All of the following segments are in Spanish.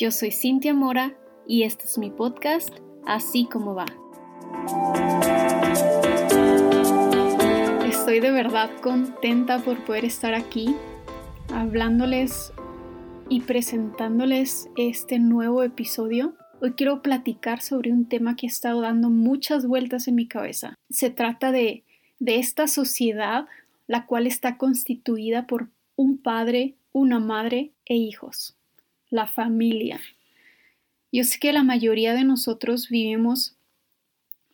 Yo soy Cintia Mora y este es mi podcast, Así como va. Estoy de verdad contenta por poder estar aquí hablándoles y presentándoles este nuevo episodio. Hoy quiero platicar sobre un tema que ha estado dando muchas vueltas en mi cabeza. Se trata de, de esta sociedad, la cual está constituida por un padre, una madre e hijos la familia. Yo sé que la mayoría de nosotros vivimos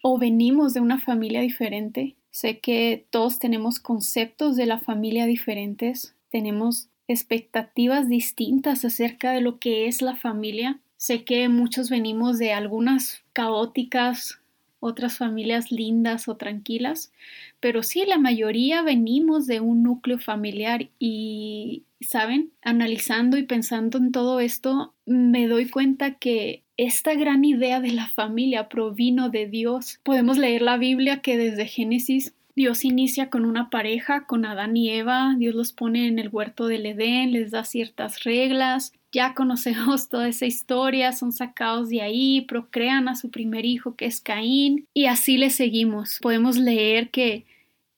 o venimos de una familia diferente. Sé que todos tenemos conceptos de la familia diferentes, tenemos expectativas distintas acerca de lo que es la familia. Sé que muchos venimos de algunas caóticas, otras familias lindas o tranquilas, pero sí, la mayoría venimos de un núcleo familiar y, ¿saben? Analizando y pensando en todo esto, me doy cuenta que esta gran idea de la familia provino de Dios. Podemos leer la Biblia que desde Génesis Dios inicia con una pareja, con Adán y Eva, Dios los pone en el huerto del Edén, les da ciertas reglas, ya conocemos toda esa historia, son sacados de ahí, procrean a su primer hijo que es Caín y así le seguimos. Podemos leer que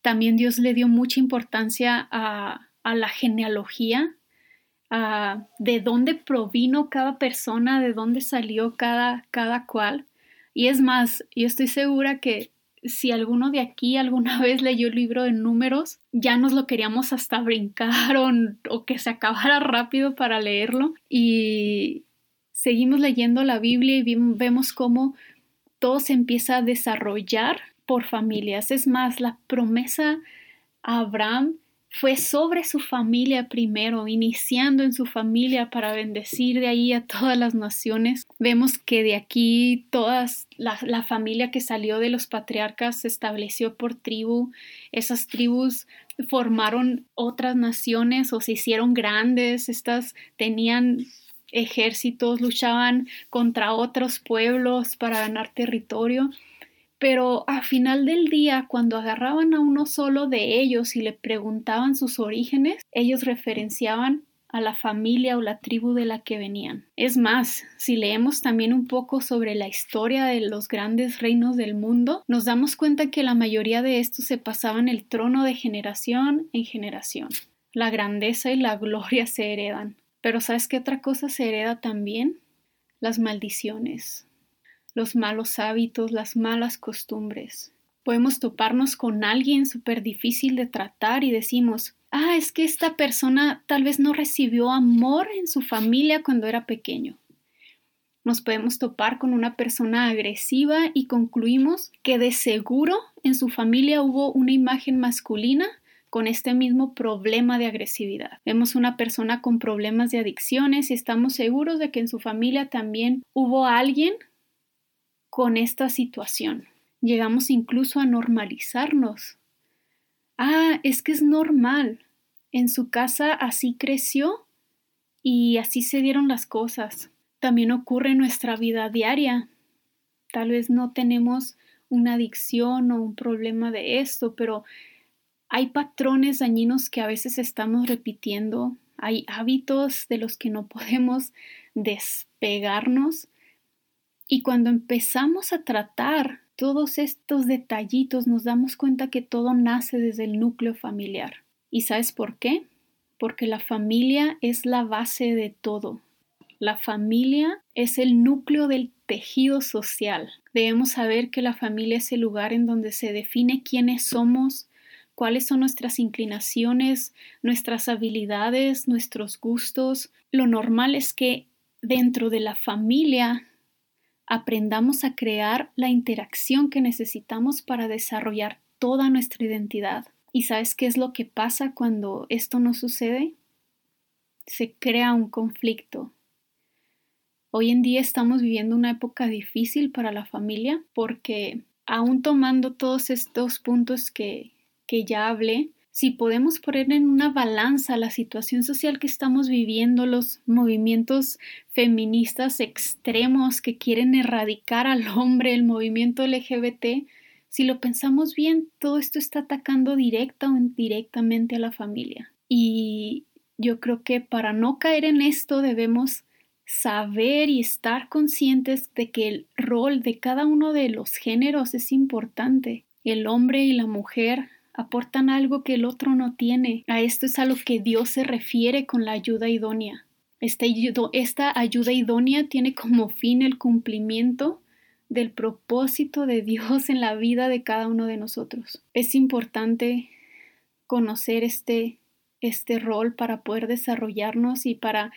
también Dios le dio mucha importancia a, a la genealogía, a de dónde provino cada persona, de dónde salió cada, cada cual. Y es más, yo estoy segura que si alguno de aquí alguna vez leyó el libro de números, ya nos lo queríamos hasta brincar o, que se acabara rápido para leerlo. Y seguimos leyendo la Biblia y vemos cómo todo se empieza a desarrollar por familias. Es más, la promesa a Abraham fue sobre su familia primero, iniciando en su familia para bendecir de ahí a todas las naciones. Vemos que de aquí todas la, la, familia que salió de los patriarcas se estableció por tribu. Esas tribus formaron otras naciones o se hicieron grandes. Estas tenían ejércitos, luchaban contra otros pueblos para ganar territorio. Pero a final del día, cuando agarraban a uno solo de ellos y le preguntaban sus orígenes, ellos referenciaban a la familia o la tribu de la que venían. Es más, si leemos también un poco sobre la historia de los grandes reinos del mundo, nos damos cuenta que la mayoría de estos se pasaban el trono de generación en generación. La grandeza y la gloria se heredan. Pero ¿sabes qué otra cosa se hereda también? Las maldiciones los malos hábitos, las malas costumbres. Podemos toparnos con alguien súper difícil de tratar y decimos, ah, es que esta persona tal vez no recibió amor en su familia cuando era pequeño. Nos podemos topar con una persona agresiva y concluimos que de seguro en su familia hubo una imagen masculina con este mismo problema de agresividad. Vemos una persona con problemas de adicciones y estamos seguros de que en su familia también hubo alguien con esta situación. Llegamos incluso a normalizarnos. Ah, es que es normal. En su casa así creció y así se dieron las cosas. También ocurre en nuestra vida diaria. Tal vez no tenemos una adicción o un problema de esto, pero hay patrones dañinos que a veces estamos repitiendo, hay hábitos de los que no podemos despegarnos y cuando empezamos a tratar todos estos detallitos, nos damos cuenta que todo nace desde el núcleo familiar. ¿Y sabes por qué? Porque la familia es la base de todo. La familia es el núcleo del tejido social. Debemos saber que la familia es el lugar en donde se define quiénes somos, cuáles son nuestras inclinaciones, nuestras habilidades, nuestros gustos. Lo normal es que dentro de la familia aprendamos a crear la interacción que necesitamos para desarrollar toda nuestra identidad. ¿Y sabes qué es lo que pasa cuando esto no sucede? Se crea un conflicto. Hoy en día estamos viviendo una época difícil para la familia porque aún tomando todos estos puntos que, que ya hablé, si podemos poner en una balanza la situación social que estamos viviendo, los movimientos feministas extremos que quieren erradicar al hombre, el movimiento LGBT, si lo pensamos bien, todo esto está atacando directa o indirectamente a la familia. Y yo creo que para no caer en esto debemos saber y estar conscientes de que el rol de cada uno de los géneros es importante. El hombre y la mujer aportan algo que el otro no tiene. A esto es a lo que Dios se refiere con la ayuda idónea. Esta, ayuda idónea tiene como fin el cumplimiento del propósito de Dios en la vida de cada uno de nosotros. Es importante conocer este, este rol para poder desarrollarnos y para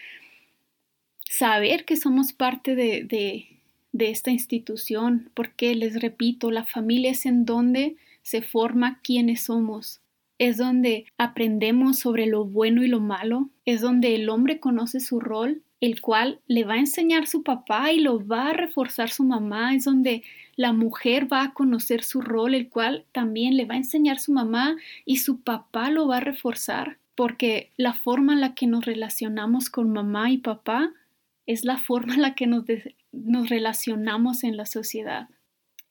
saber que somos parte de, de, de esta institución, porque les repito, la familia es en donde se forma quiénes somos. Es donde aprendemos sobre lo bueno y lo malo. Es donde el hombre conoce su rol, el cual le va a enseñar su papá y lo va a reforzar su mamá. Es donde la mujer va a conocer su rol, el cual también le va a enseñar su mamá y su papá lo va a reforzar. Porque la forma en la que nos relacionamos con mamá y papá es la forma en la que nos, nos relacionamos en la sociedad.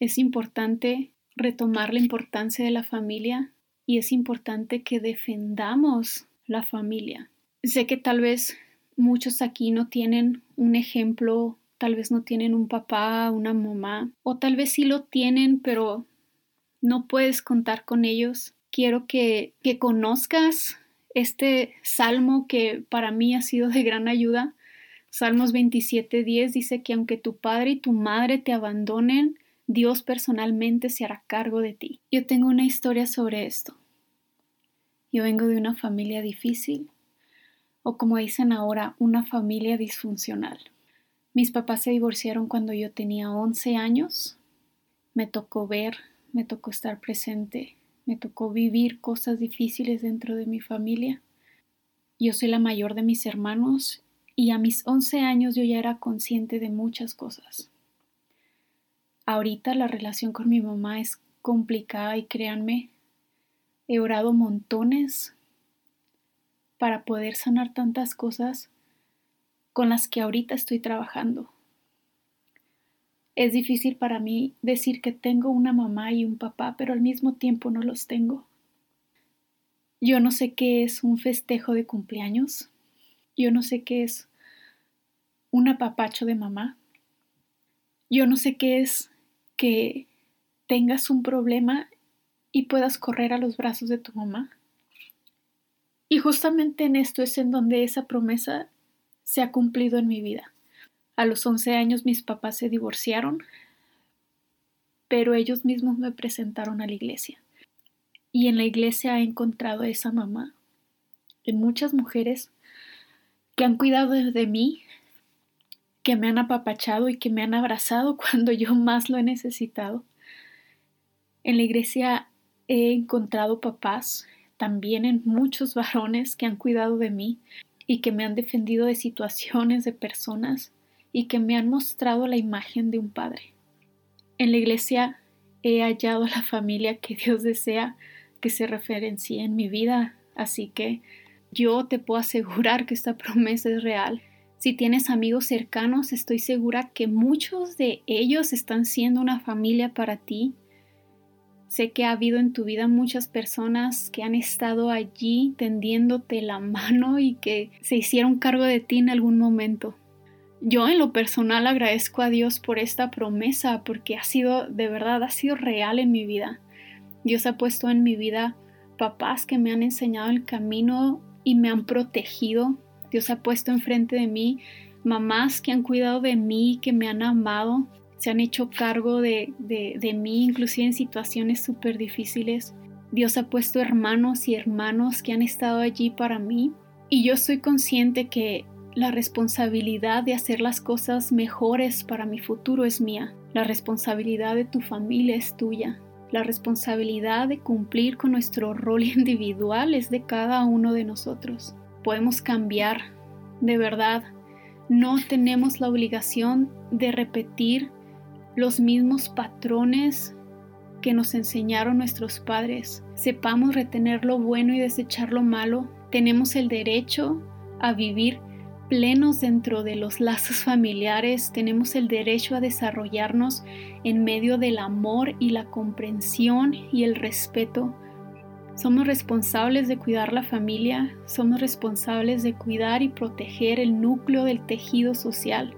Es importante retomar la importancia de la familia y es importante que defendamos la familia. Sé que tal vez muchos aquí no tienen un ejemplo, tal vez no tienen un papá, una mamá, o tal vez sí lo tienen, pero no puedes contar con ellos. Quiero que, que conozcas este salmo que para mí ha sido de gran ayuda. Salmos 27.10 dice que aunque tu padre y tu madre te abandonen, Dios personalmente se hará cargo de ti. Yo tengo una historia sobre esto. Yo vengo de una familia difícil, o como dicen ahora, una familia disfuncional. Mis papás se divorciaron cuando yo tenía 11 años. Me tocó ver, me tocó estar presente, me tocó vivir cosas difíciles dentro de mi familia. Yo soy la mayor de mis hermanos y a mis 11 años yo ya era consciente de muchas cosas. Ahorita la relación con mi mamá es complicada y créanme, he orado montones para poder sanar tantas cosas con las que ahorita estoy trabajando. Es difícil para mí decir que tengo una mamá y un papá, pero al mismo tiempo no los tengo. Yo no sé qué es un festejo de cumpleaños. Yo no sé qué es un apapacho de mamá. Yo no sé qué es que tengas un problema y puedas correr a los brazos de tu mamá. Y justamente en esto es en donde esa promesa se ha cumplido en mi vida. A los 11 años mis papás se divorciaron, pero ellos mismos me presentaron a la iglesia. Y en la iglesia he encontrado a esa mamá, en muchas mujeres que han cuidado de mí, que me han apapachado y que me han abrazado cuando yo más lo he necesitado. En la iglesia he encontrado papás, también en muchos varones que han cuidado de mí y que me han defendido de situaciones, de personas y que me han mostrado la imagen de un padre. En la iglesia he hallado la familia que Dios desea que se referencie en mi vida, así que yo te puedo asegurar que esta promesa es real si tienes amigos cercanos, estoy segura que muchos de ellos están siendo una familia para ti. Sé que ha habido en tu vida muchas personas que han estado allí tendiéndote la mano y que se hicieron cargo de ti en algún momento. Yo en lo personal agradezco a Dios por esta promesa porque ha sido, de verdad, ha sido real en mi vida. Dios ha puesto en mi vida papás que me han enseñado el camino y me han protegido Dios ha puesto enfrente de mí mamás que han cuidado de mí, que me han amado, se han hecho cargo de, de, mí, inclusive en situaciones súper difíciles. Dios ha puesto hermanos y hermanos que han estado allí para mí y yo soy consciente que la responsabilidad de hacer las cosas mejores para mi futuro es mía. La responsabilidad de tu familia es tuya. La responsabilidad de cumplir con nuestro rol individual es de cada uno de nosotros podemos cambiar, de verdad. No tenemos la obligación de repetir los mismos patrones que nos enseñaron nuestros padres. Sepamos retener lo bueno y desechar lo malo. Tenemos el derecho a vivir plenos dentro de los lazos familiares. Tenemos el derecho a desarrollarnos en medio del amor y la comprensión y el respeto Somos responsables de cuidar la familia, somos responsables de cuidar y proteger el núcleo del tejido social.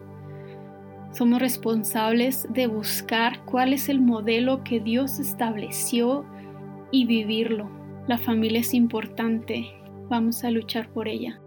Somos responsables de buscar cuál es el modelo que Dios estableció y vivirlo. La familia es importante, vamos a luchar por ella.